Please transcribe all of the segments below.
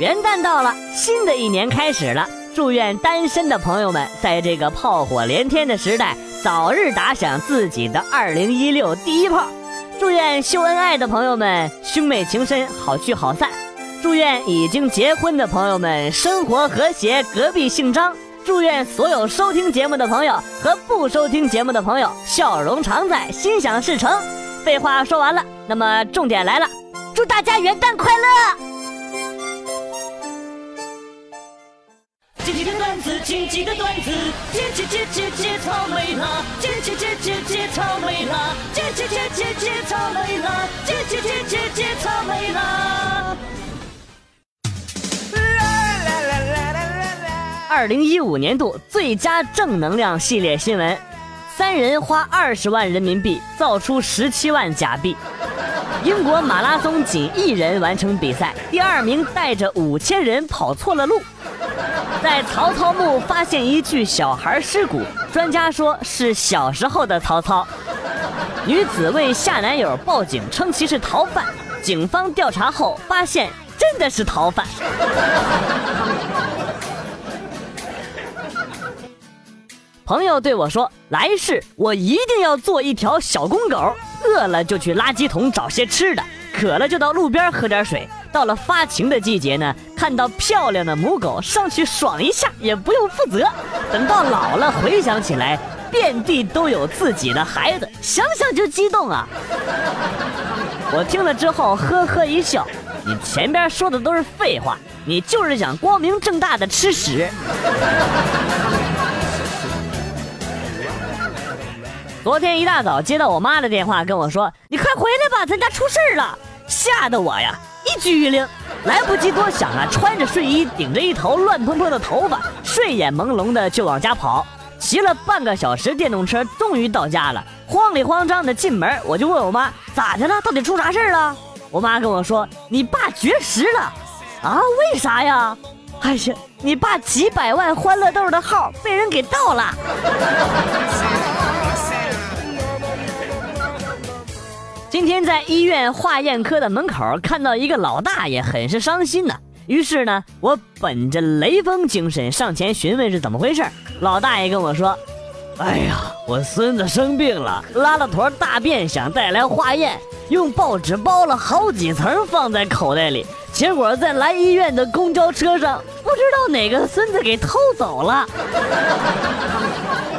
元旦到了，新的一年开始了。祝愿单身的朋友们在这个炮火连天的时代，早日打响自己的2016第一炮。祝愿秀恩爱的朋友们兄妹情深，好聚好散。祝愿已经结婚的朋友们生活和谐，隔壁姓张。祝愿所有收听节目的朋友和不收听节目的朋友笑容常在，心想事成。废话说完了，那么重点来了，祝大家元旦快乐！几个段子，剪几个段子，剪剪剪剪剪草莓啦，剪剪剪剪剪草莓啦，剪剪剪剪剪草莓啦，剪剪剪剪剪草莓啦。二零一五年度最佳正能量系列新闻：三人花二十万人民币造出十七万假币。英国马拉松仅一人完成比赛，第二名带着五千人跑错了路。在曹操墓发现一具小孩尸骨，专家说是小时候的曹操。女子为夏男友报警，称其是逃犯。警方调查后发现，真的是逃犯。朋友对我说：“来世我一定要做一条小公狗，饿了就去垃圾桶找些吃的，渴了就到路边喝点水。到了发情的季节呢，看到漂亮的母狗上去爽一下也不用负责。等到老了回想起来，遍地都有自己的孩子，想想就激动啊！”我听了之后呵呵一笑：“你前边说的都是废话，你就是想光明正大的吃屎。”昨天一大早接到我妈的电话，跟我说：“你快回来吧，咱家出事了！”吓得我呀一激灵，来不及多想啊，穿着睡衣，顶着一头乱蓬蓬的头发，睡眼朦胧的就往家跑。骑了半个小时电动车，终于到家了。慌里慌张的进门，我就问我妈咋的了，到底出啥事了？我妈跟我说：“你爸绝食了。”啊？为啥呀？哎呀，你爸几百万欢乐豆的号被人给盗了。今天在医院化验科的门口看到一个老大爷，很是伤心呐。于是呢，我本着雷锋精神上前询问是怎么回事。老大爷跟我说：“哎呀，我孙子生病了，拉了坨大便，想带来化验，用报纸包了好几层放在口袋里，结果在来医院的公交车上，不知道哪个孙子给偷走了。”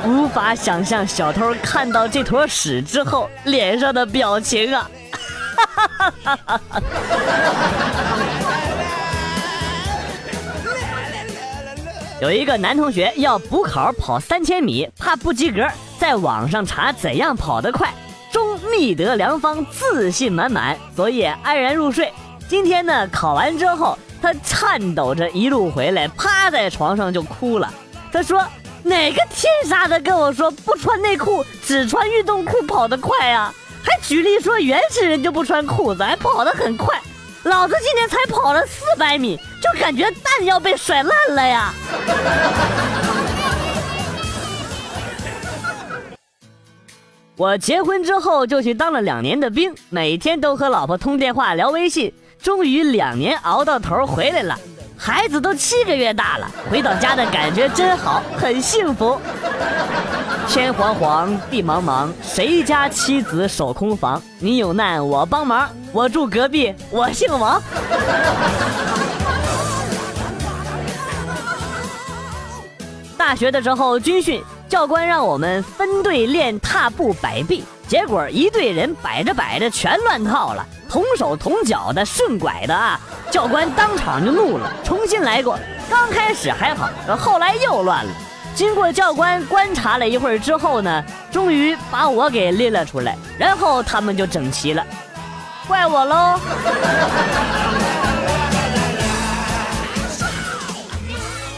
无法想象小偷看到这坨屎之后脸上的表情啊！有一个男同学要补考跑三千米，怕不及格，在网上查怎样跑得快，终觅得良方，自信满满，昨夜安然入睡。今天呢，考完之后，他颤抖着一路回来，趴在床上就哭了。他说。哪个天杀的跟我说不穿内裤只穿运动裤跑得快呀？还举例说原始人就不穿裤子还跑得很快，老子今天才跑了四百米就感觉蛋要被甩烂了呀！我结婚之后就去当了两年的兵，每天都和老婆通电话聊微信，终于两年熬到头回来了。孩子都七个月大了，回到家的感觉真好，很幸福。天黄黄，地茫茫，谁家妻子守空房？你有难我帮忙，我住隔壁，我姓王。大学的时候军训，教官让我们分队练踏步摆臂，结果一队人摆着摆着全乱套了，同手同脚的，顺拐的啊。教官当场就怒了，重新来过。刚开始还好，后来又乱了。经过教官观察了一会儿之后呢，终于把我给拎了出来，然后他们就整齐了。怪我喽！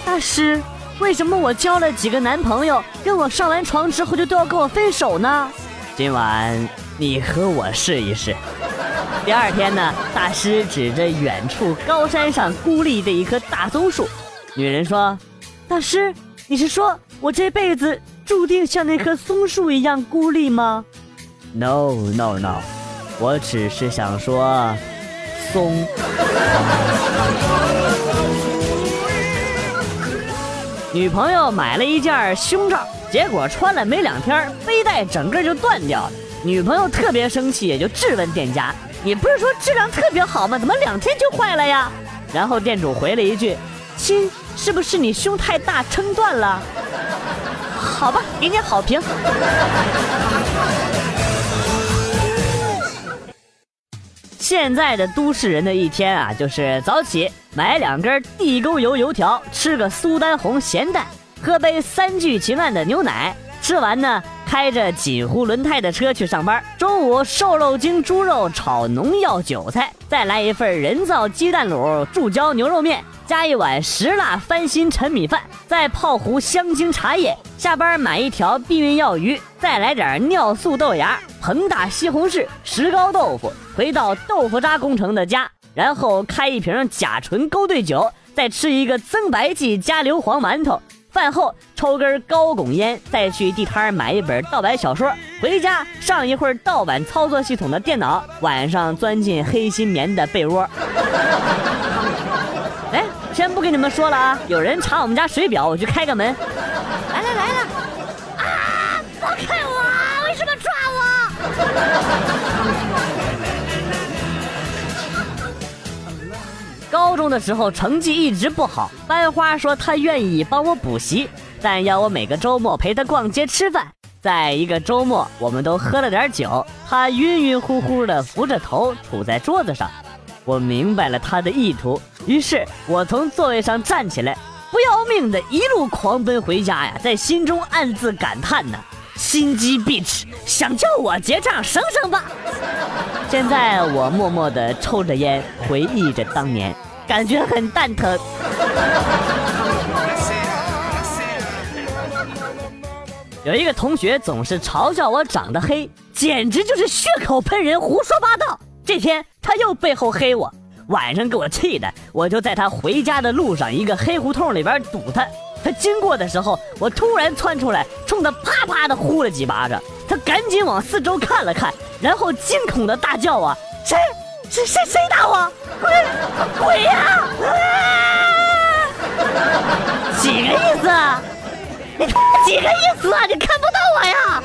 大师，为什么我交了几个男朋友，跟我上完床之后就都要跟我分手呢？今晚你和我试一试。第二天呢，大师指着远处高山上孤立的一棵大松树，女人说：“大师，你是说我这辈子注定像那棵松树一样孤立吗？”“No No No，我只是想说，松。”女朋友买了一件胸罩，结果穿了没两天，背带整个就断掉了。女朋友特别生气，也就质问店家：“你不是说质量特别好吗？怎么两天就坏了呀？”然后店主回了一句：“亲，是不是你胸太大撑断了？”好吧，给你好评。现在的都市人的一天啊，就是早起买两根地沟油油条，吃个苏丹红咸蛋，喝杯三聚氰胺的牛奶，吃完呢，开着锦湖轮胎的车去上班。中午瘦肉精猪肉炒农药韭菜，再来一份人造鸡蛋卤注胶牛肉面，加一碗石辣翻新陈米饭，再泡壶香精茶叶。下班买一条避孕药鱼，再来点尿素豆芽、膨大西红柿、石膏豆腐。回到豆腐渣工程的家，然后开一瓶甲醇勾兑酒，再吃一个增白剂加硫磺馒头。饭后抽根高拱烟，再去地摊买一本盗版小说，回家上一会儿盗版操作系统的电脑，晚上钻进黑心棉的被窝。哎，先不跟你们说了啊，有人查我们家水表，我去开个门。高中的时候成绩一直不好，班花说她愿意帮我补习，但要我每个周末陪她逛街吃饭。在一个周末，我们都喝了点酒，她晕晕乎乎的扶着头杵在桌子上。我明白了她的意图，于是我从座位上站起来，不要命的一路狂奔回家呀，在心中暗自感叹呢：心机 bitch，想叫我结账省省吧。现在我默默地抽着烟，回忆着当年，感觉很蛋疼。有一个同学总是嘲笑我长得黑，简直就是血口喷人，胡说八道。这天他又背后黑我，晚上给我气的，我就在他回家的路上一个黑胡同里边堵他。他经过的时候，我突然窜出来，冲他啪啪的呼了几巴掌。他赶紧往四周看了看。然后惊恐的大叫啊！谁？谁谁谁打我？鬼鬼呀！几个意思？你 几个意思啊？你看不到我呀？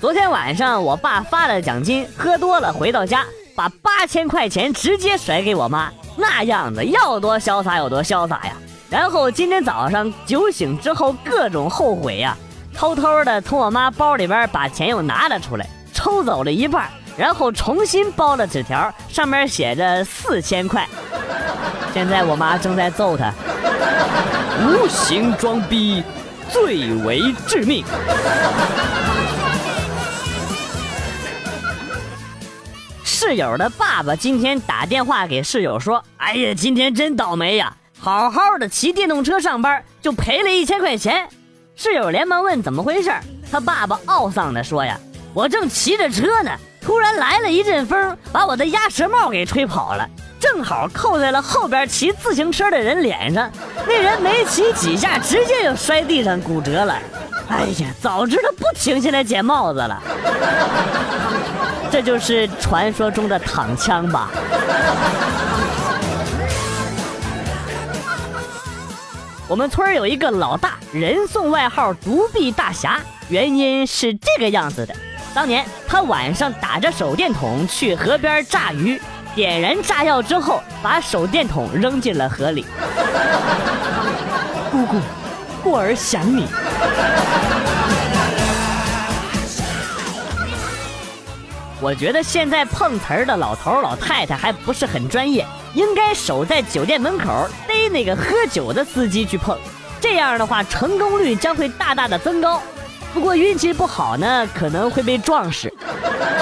昨天晚上我爸发了奖金，喝多了回到家，把八千块钱直接甩给我妈，那样子要多潇洒有多潇洒呀！然后今天早上酒醒之后，各种后悔呀，偷偷的从我妈包里边把钱又拿了出来，抽走了一半，然后重新包了纸条，上面写着四千块。现在我妈正在揍他，无形装逼最为致命。室友的爸爸今天打电话给室友说：“哎呀，今天真倒霉呀。”好好的骑电动车上班，就赔了一千块钱。室友连忙问怎么回事，他爸爸懊丧地说：“呀，我正骑着车呢，突然来了一阵风，把我的鸭舌帽给吹跑了，正好扣在了后边骑自行车的人脸上。那人没骑几下，直接就摔地上骨折了。哎呀，早知道不停下来捡帽子了。这就是传说中的躺枪吧。”我们村有一个老大，人送外号“独臂大侠”，原因是这个样子的：当年他晚上打着手电筒去河边炸鱼，点燃炸药之后，把手电筒扔进了河里。姑姑，过儿想你。我觉得现在碰瓷儿的老头老太太还不是很专业，应该守在酒店门口那个喝酒的司机去碰，这样的话成功率将会大大的增高。不过运气不好呢，可能会被撞死。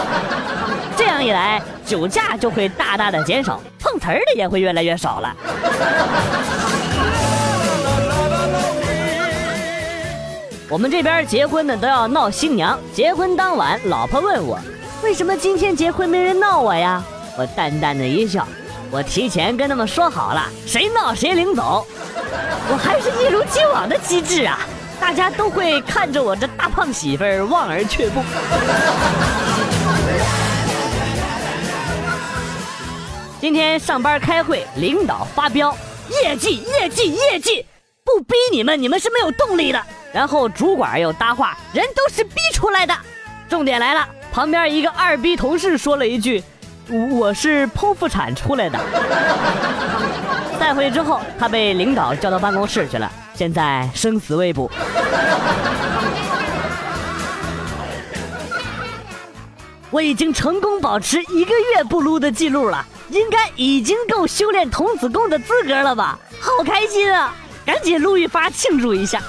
这样一来，酒驾就会大大的减少，碰瓷儿的也会越来越少了。我们这边结婚的都要闹新娘，结婚当晚，老婆问我。为什么今天结婚没人闹我呀？我淡淡的一笑，我提前跟他们说好了，谁闹谁领走。我还是一如既往的机智啊，大家都会看着我这大胖媳妇儿望而却步。今天上班开会，领导发飙，业绩业绩业绩，不逼你们，你们是没有动力的。然后主管又搭话，人都是逼出来的。重点来了，旁边一个二逼同事说了一句：“我是剖腹产出来的。”带回去之后，他被领导叫到办公室去了，现在生死未卜。我已经成功保持一个月不撸的记录了，应该已经够修炼童子功的资格了吧？好开心啊！赶紧撸一发庆祝一下。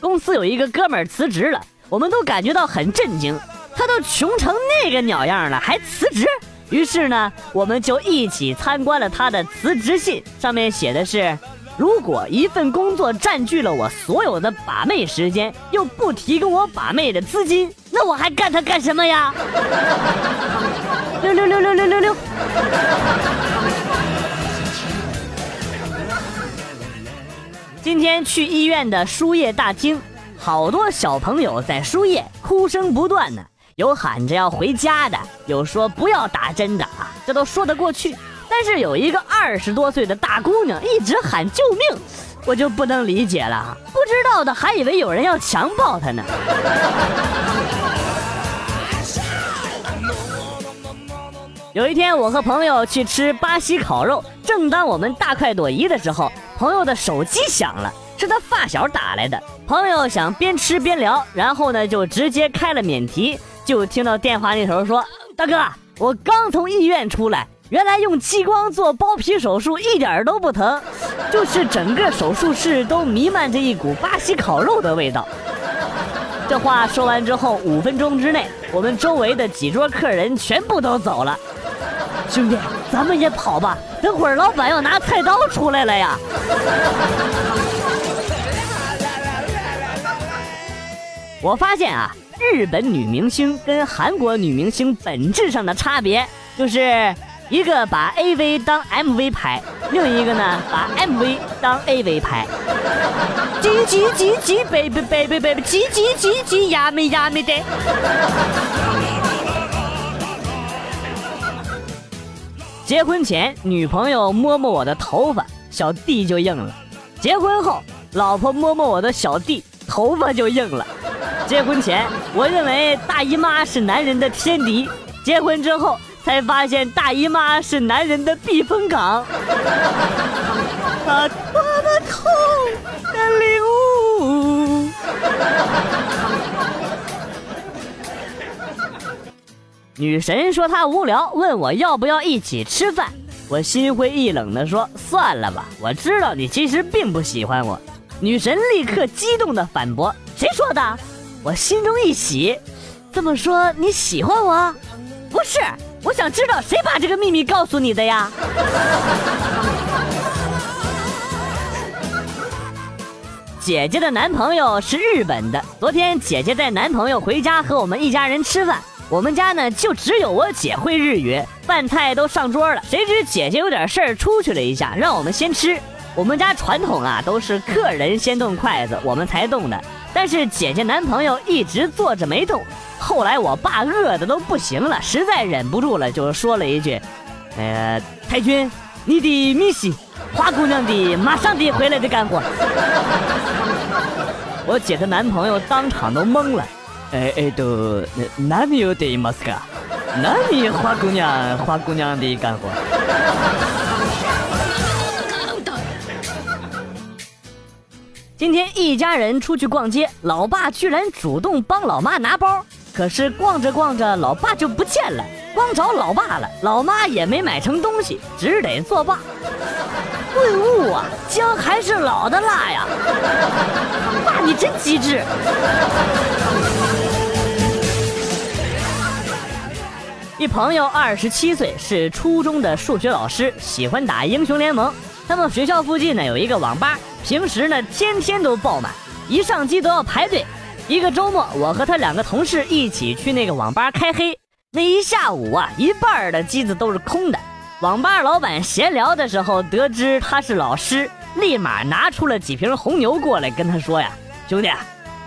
公司有一个哥们儿辞职了，我们都感觉到很震惊。他都穷成那个鸟样了，还辞职？于是呢，我们就一起参观了他的辞职信，上面写的是。如果一份工作占据了我所有的把妹时间，又不提供我把妹的资金，那我还干它干什么呀？六六六六六六六。今天去医院的输液大厅，好多小朋友在输液，哭声不断呢。有喊着要回家的，有说不要打针的啊，这都说得过去。但是有一个二十多岁的大姑娘一直喊救命，我就不能理解了。不知道的还以为有人要强暴她呢。有一天，我和朋友去吃巴西烤肉，正当我们大快朵颐的时候，朋友的手机响了，是他发小打来的。朋友想边吃边聊，然后呢就直接开了免提，就听到电话那头说：“大哥，我刚从医院出来。”原来用激光做包皮手术一点都不疼，就是整个手术室都弥漫着一股巴西烤肉的味道。这话说完之后，五分钟之内，我们周围的几桌客人全部都走了。兄弟，咱们也跑吧，等会儿老板要拿菜刀出来了呀。我发现啊，日本女明星跟韩国女明星本质上的差别就是。一个把 AV 当 MV 拍，另一个呢把 MV 当 AV 拍。叽叽叽叽，baby baby baby，叽叽叽叽，呀咪呀咪的。结婚前，女朋友摸摸我的头发，小弟就硬了；结婚后，老婆摸摸我的小弟，头发就硬了。结婚前，我认为大姨妈是男人的天敌；结婚之后。才发现大姨妈是男人的避风港，他多么痛的领悟。女神说她无聊，问我要不要一起吃饭。我心灰意冷的说算了吧，我知道你其实并不喜欢我。女神立刻激动的反驳：谁说的？我心中一喜，这么说你喜欢我？不是。我想知道谁把这个秘密告诉你的呀？姐姐的男朋友是日本的。昨天姐姐带男朋友回家和我们一家人吃饭，我们家呢就只有我姐会日语，饭菜都上桌了。谁知姐姐有点事儿出去了一下，让我们先吃。我们家传统啊都是客人先动筷子，我们才动的。但是姐姐男朋友一直坐着没动。后来我爸饿的都不行了，实在忍不住了，就说了一句：“呃，太君，你的米西，花姑娘的马上得回来的干活。” 我姐的男朋友当场都懵了，哎哎，都哪里有得马斯卡？哪里花姑娘花姑娘的干活？今天一家人出去逛街，老爸居然主动帮老妈拿包。可是逛着逛着，老爸就不见了，光找老爸了。老妈也没买成东西，只得作罢。顿悟啊，姜还是老的辣呀！爸，你真机智。一朋友二十七岁，是初中的数学老师，喜欢打英雄联盟。他们学校附近呢有一个网吧，平时呢天天都爆满一上机都要排队。一个周末我和他两个同事一起去那个网吧开黑。那一下午啊一半的机子都是空的。网吧老板闲聊的时候得知他是老师立马拿出了几瓶红牛过来跟他说呀兄弟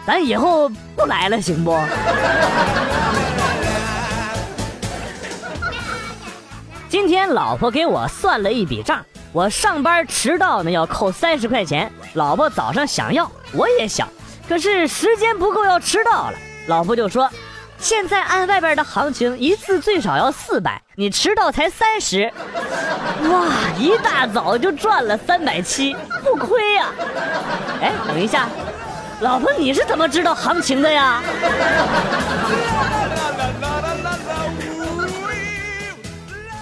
咱以后不来了行不？今天老婆给我算了一笔账我上班迟到呢要扣三十块钱。老婆早上想要，我也想，可是时间不够要迟到了。老婆就说：“现在按外边的行情，一次最少要四百，你迟到才三十，哇，一大早就赚了三百七，不亏呀！”哎，等一下，老婆你是怎么知道行情的呀？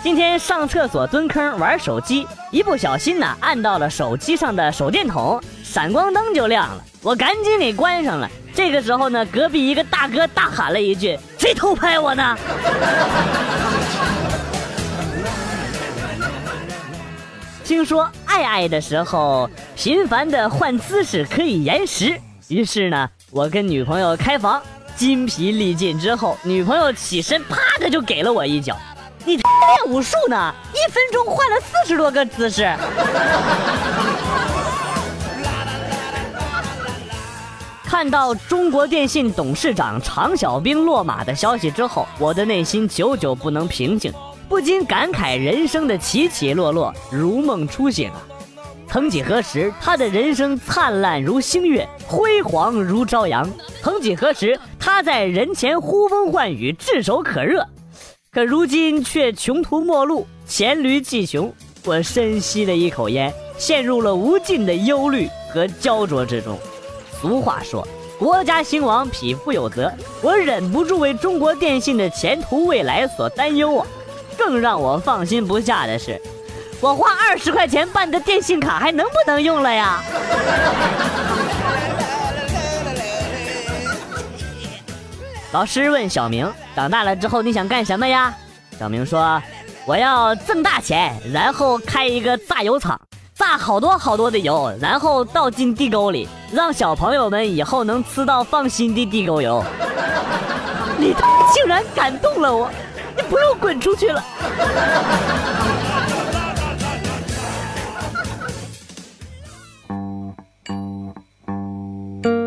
今天上厕所蹲坑玩手机，一不小心呢按到了手机上的手电筒，闪光灯就亮了，我赶紧给关上了。这个时候呢，隔壁一个大哥大喊了一句：“谁偷拍我呢？” 听说爱爱的时候频繁的换姿势可以延时，于是呢，我跟女朋友开房，筋疲力尽之后，女朋友起身啪的就给了我一脚。你练武术呢？一分钟换了四十多个姿势。看到中国电信董事长常小兵落马的消息之后，我的内心久久不能平静，不禁感慨人生的起起落落，如梦初醒啊！曾几何时，他的人生灿烂如星月，辉煌如朝阳；曾几何时，他在人前呼风唤雨，炙手可热。可如今却穷途末路，黔驴技穷。我深吸了一口烟，陷入了无尽的忧虑和焦灼之中。俗话说，国家兴亡，匹夫有责。我忍不住为中国电信的前途未来所担忧啊！更让我放心不下的是，我花二十块钱办的电信卡还能不能用了呀？老师问小明：“长大了之后你想干什么呀？”小明说：“我要挣大钱，然后开一个榨油厂，榨好多好多的油，然后倒进地沟里，让小朋友们以后能吃到放心的地沟油。”你竟然感动了我，你不用滚出去了。